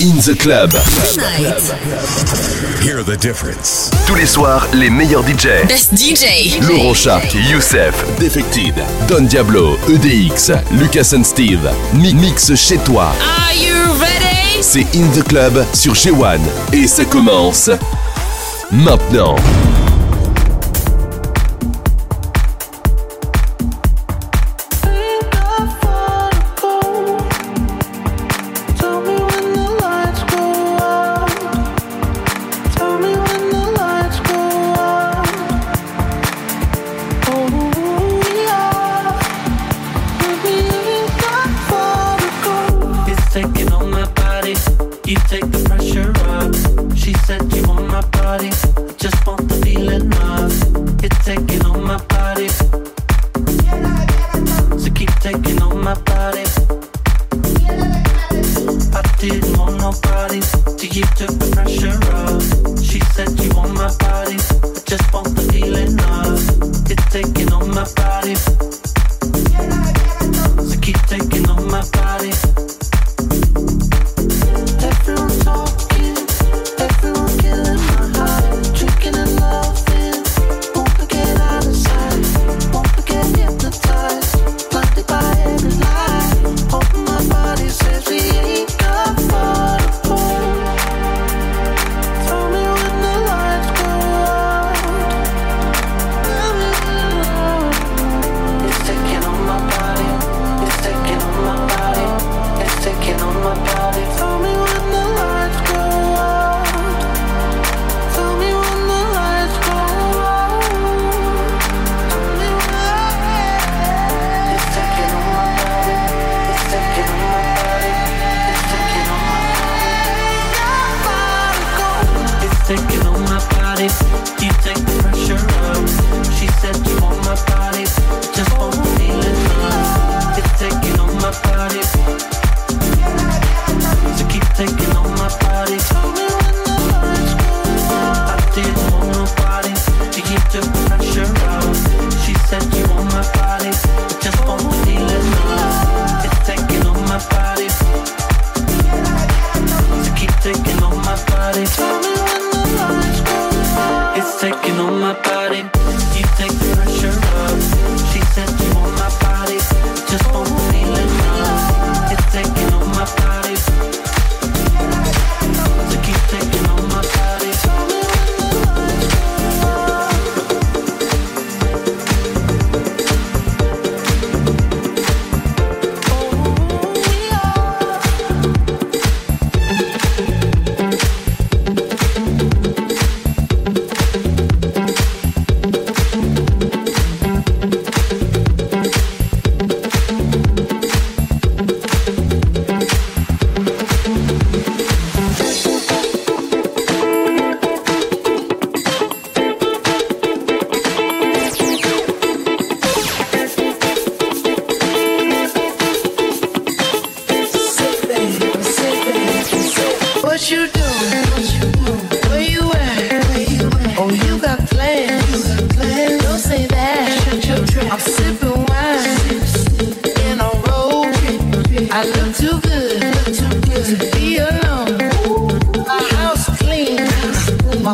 in the club. Hear the difference. Tous les soirs, les meilleurs DJ. Best DJ. Laurent Shark, Youssef, Defected, Don Diablo, EDX, Lucas and Steve. Mi mix chez toi. Are you ready? C'est In the Club sur G1 et ça commence maintenant.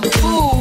my.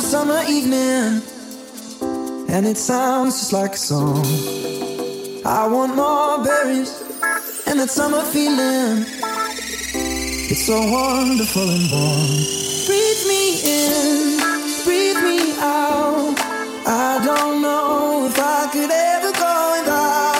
a summer evening, and it sounds just like a song. I want more berries and that summer feeling. It's so wonderful and warm. Breathe me in, breathe me out. I don't know if I could ever go without.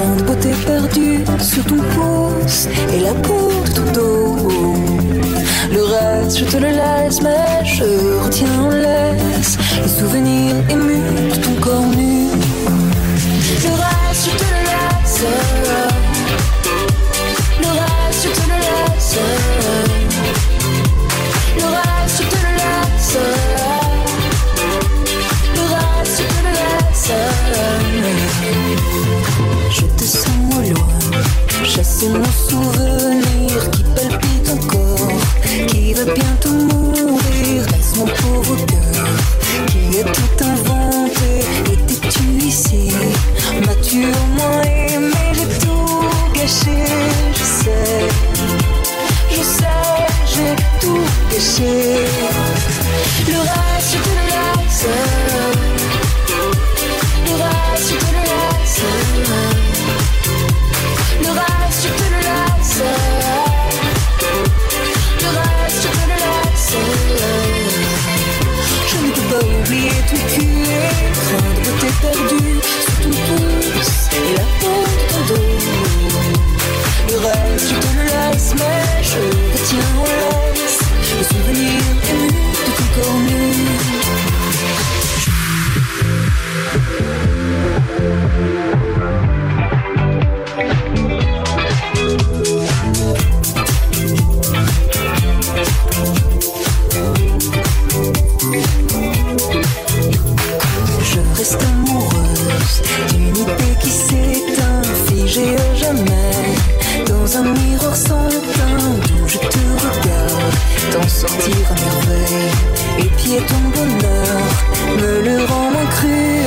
grande beauté perdue sur ton pouce et la peau de ton dos. Le reste, je te le laisse, mais je retiens en laisse les souvenirs émus de ton corps nu. Le reste, je te le laisse. Esse nosso sortir à merveille. Et pied ton bonheur me le rend cru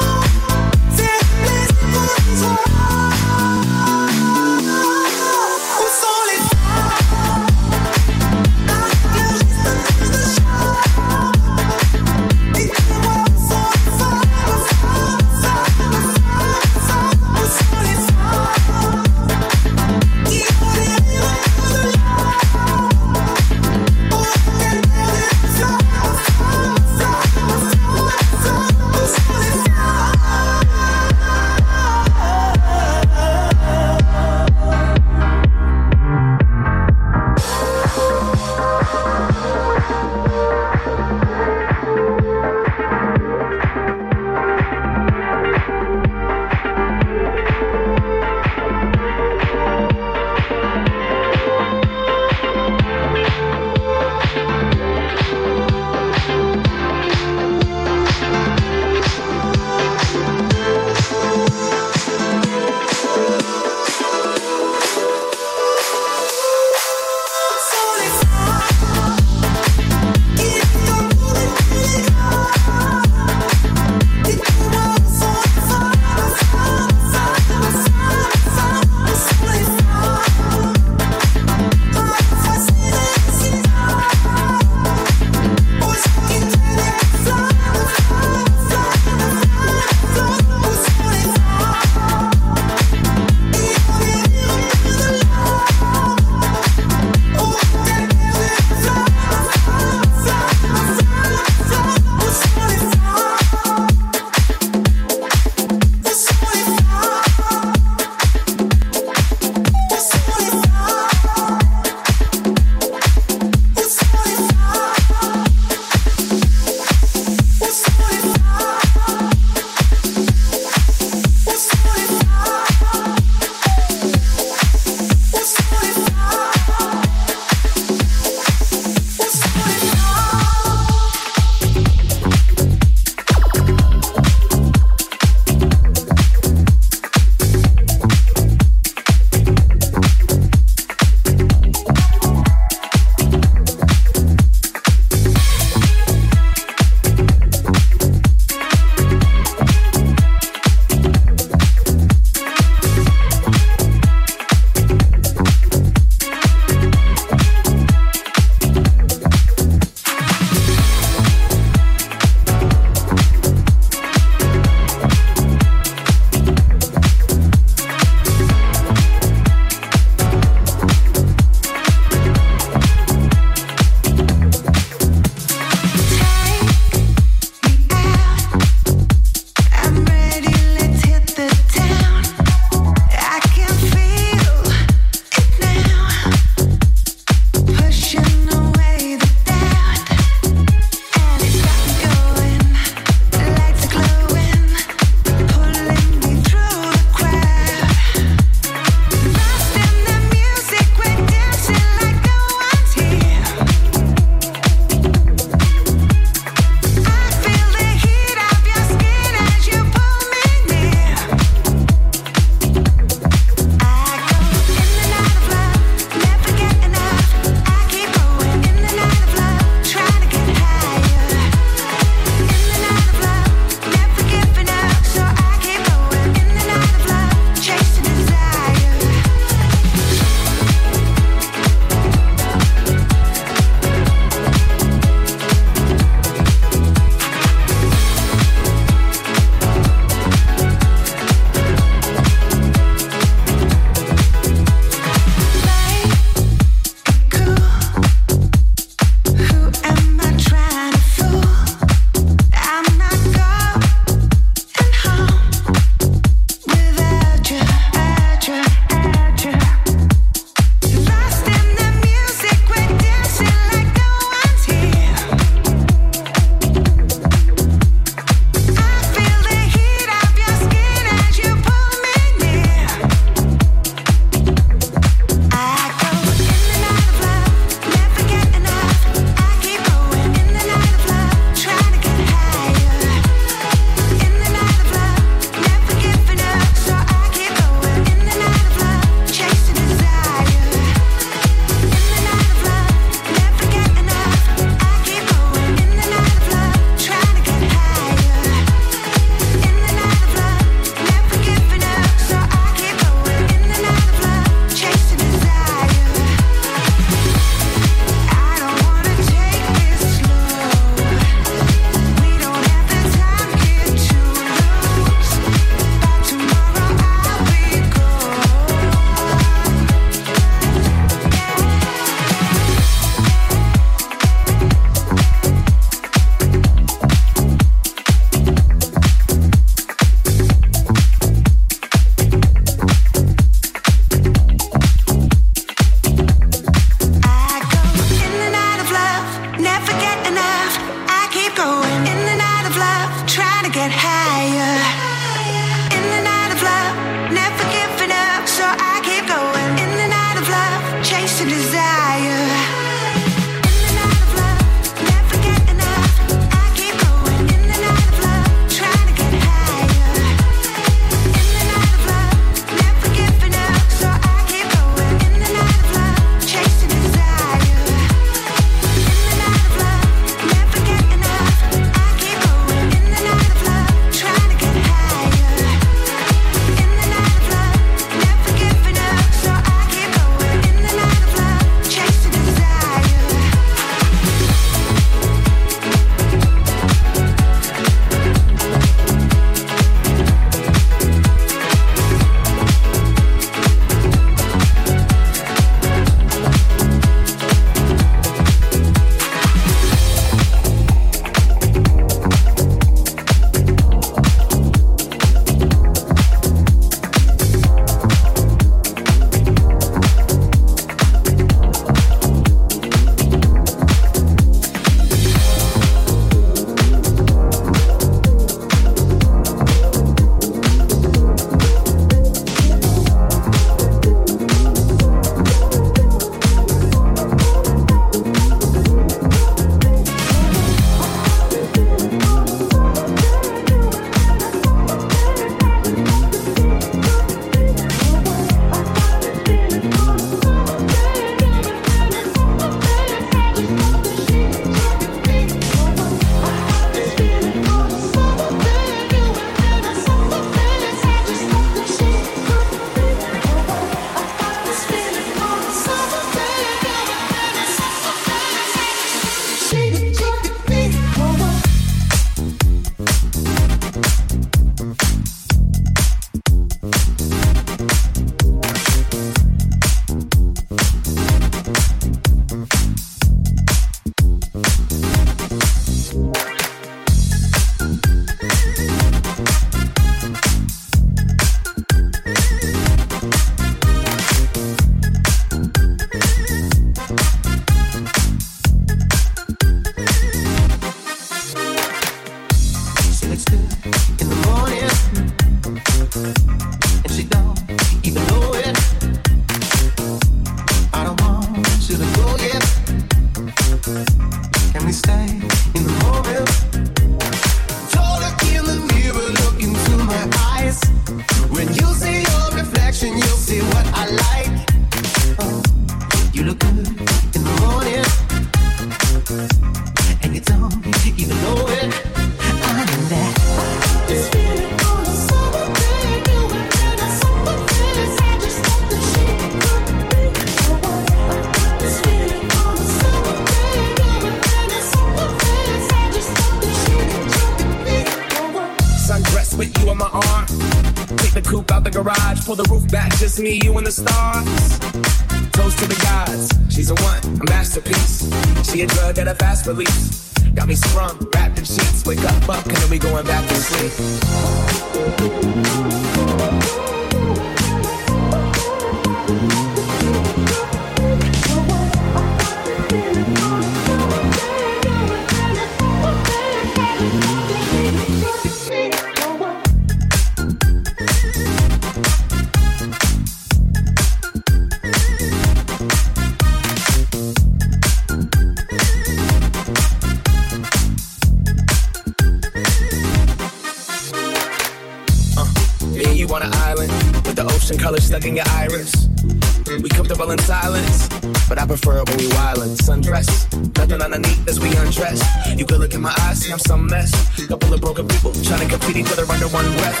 but I prefer it when we wildin'. Sundress, nothing underneath as we undress. You could look in my eyes, see I'm some mess. Couple of broken people trying to compete each other under one breath.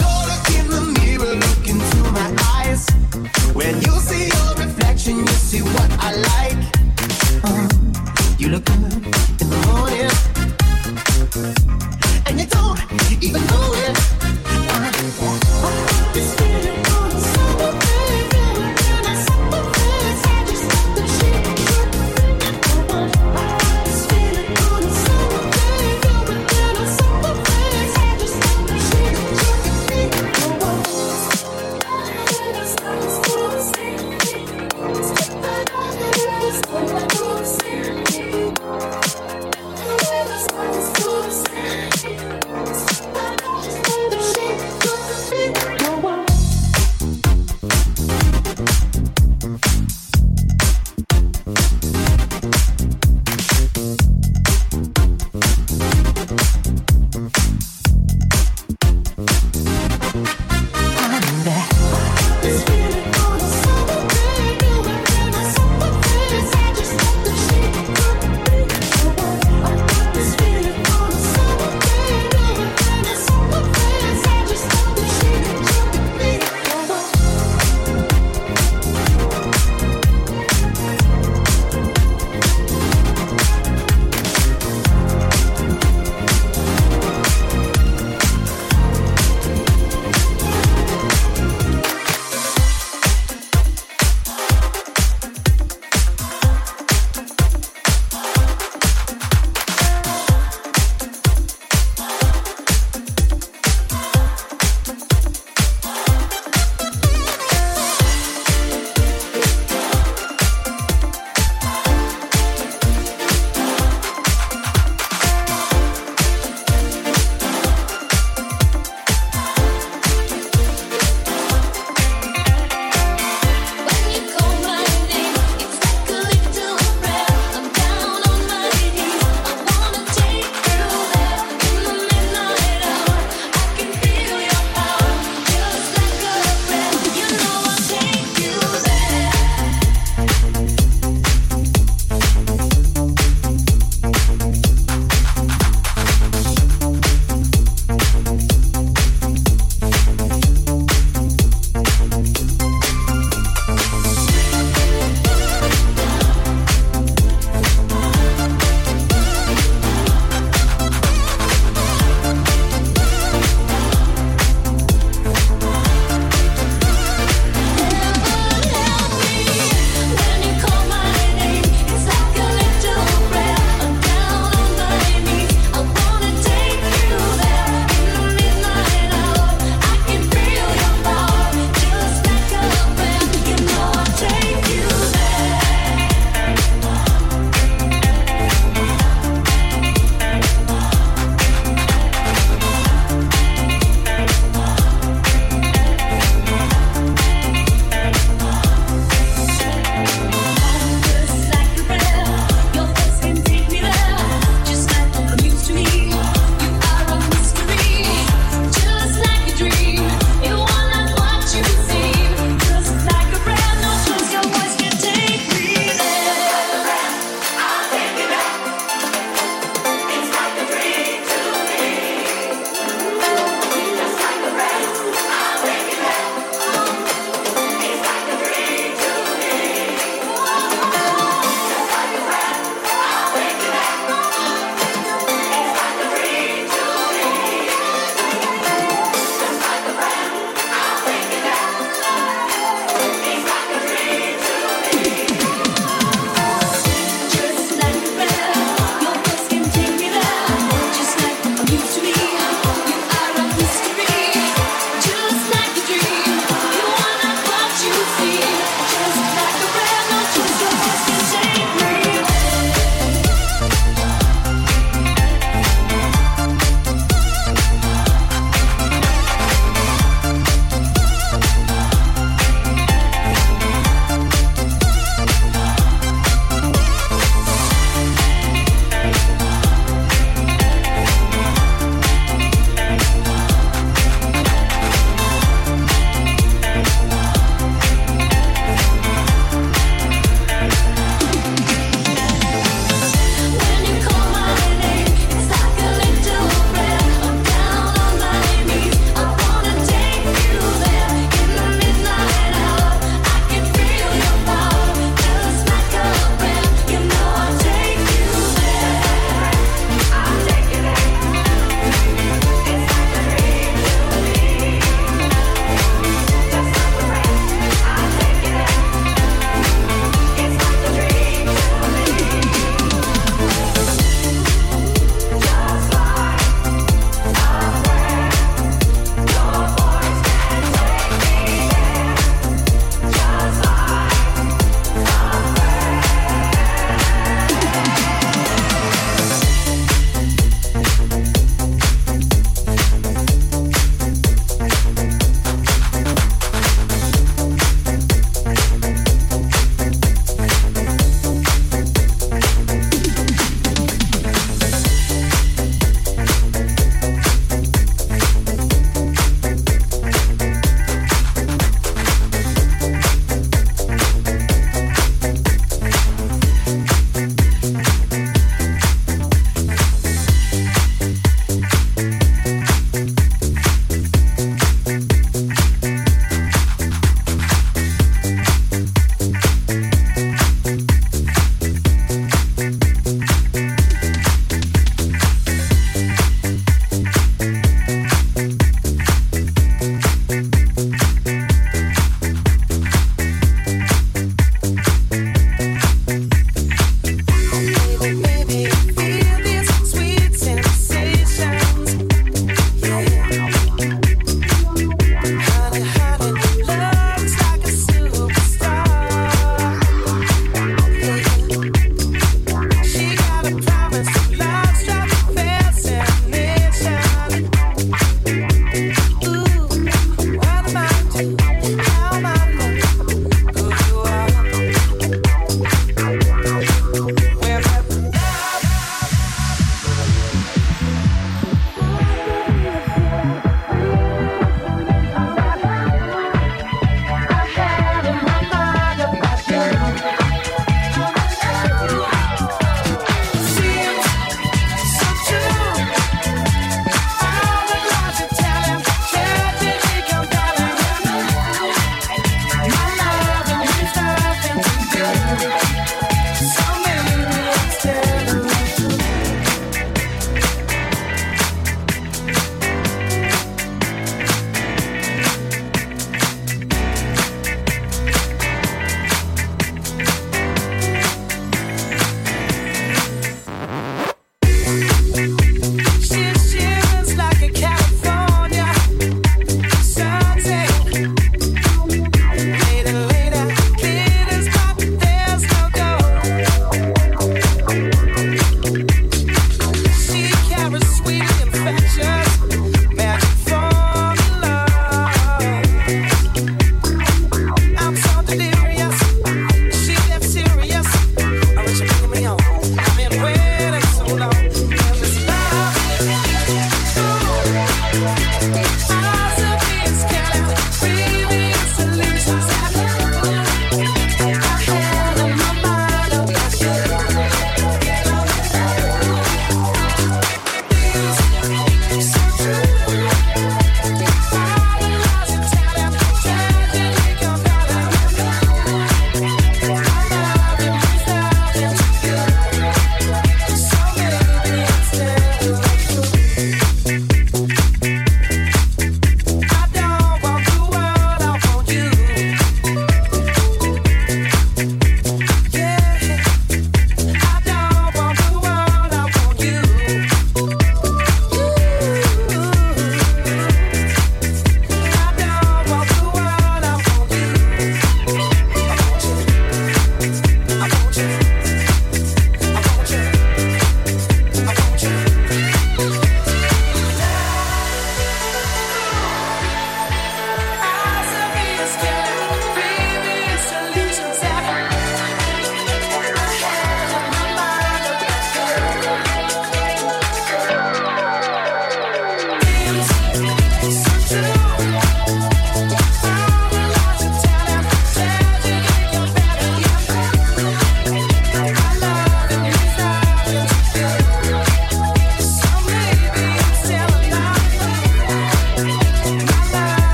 Don't look in the mirror, look into my eyes. When you see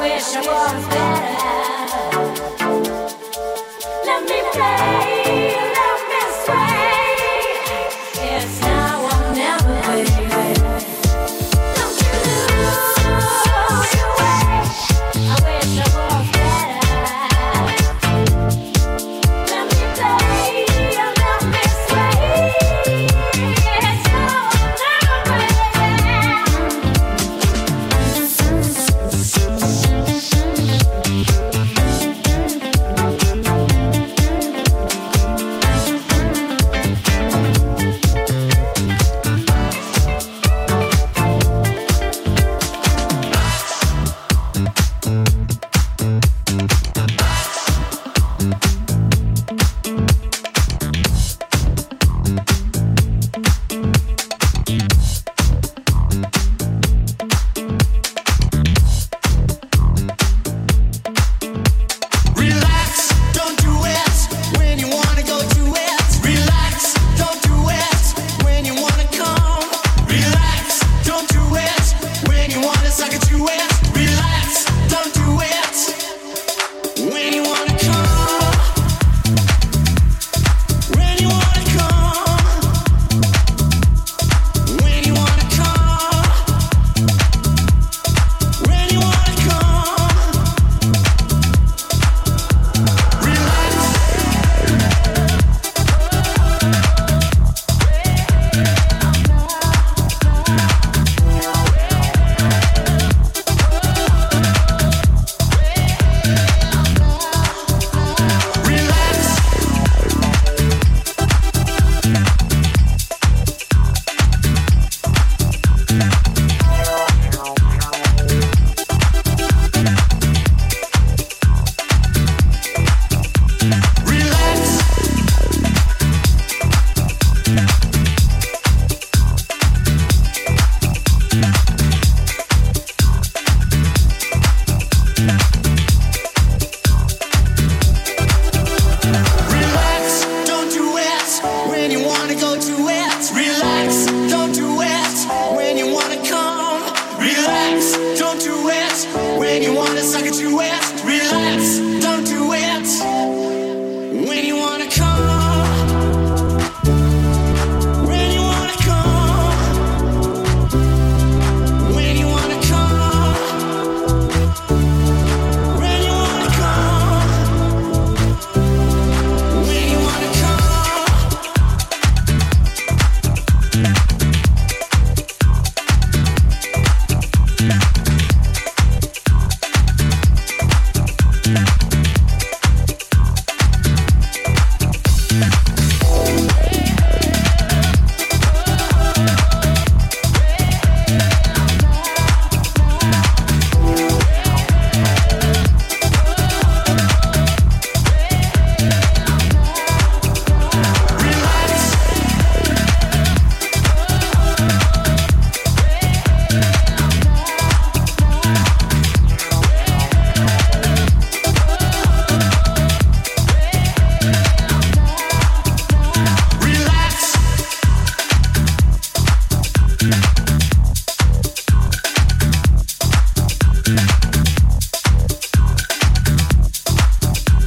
wish I was better. Let me play.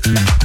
Mm-hmm.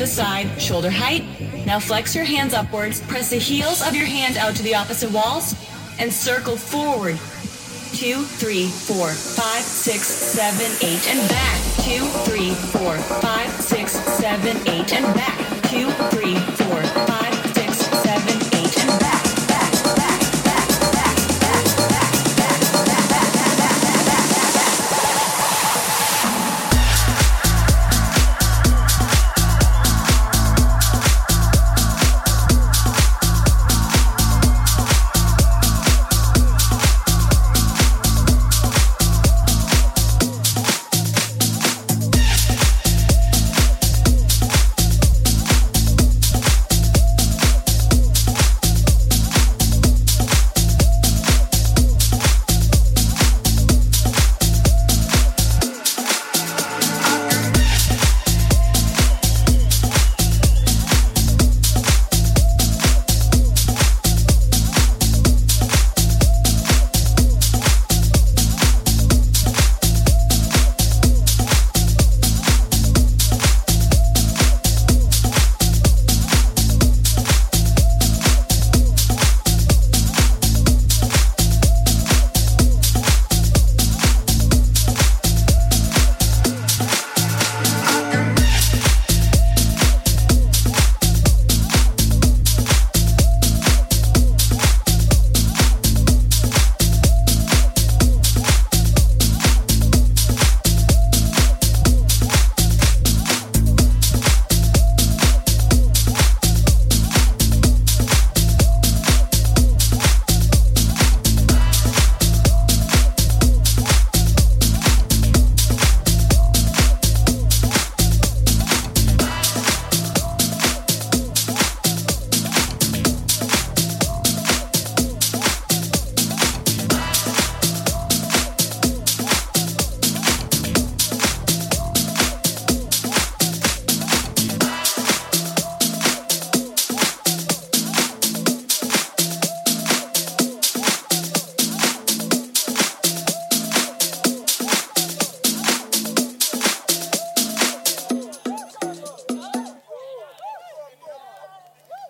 The side, shoulder height. Now flex your hands upwards, press the heels of your hand out to the opposite walls, and circle forward. Two, three, four, five, six, seven, eight, and back. Two, three, four, five, six, seven, eight, and back. Two, three,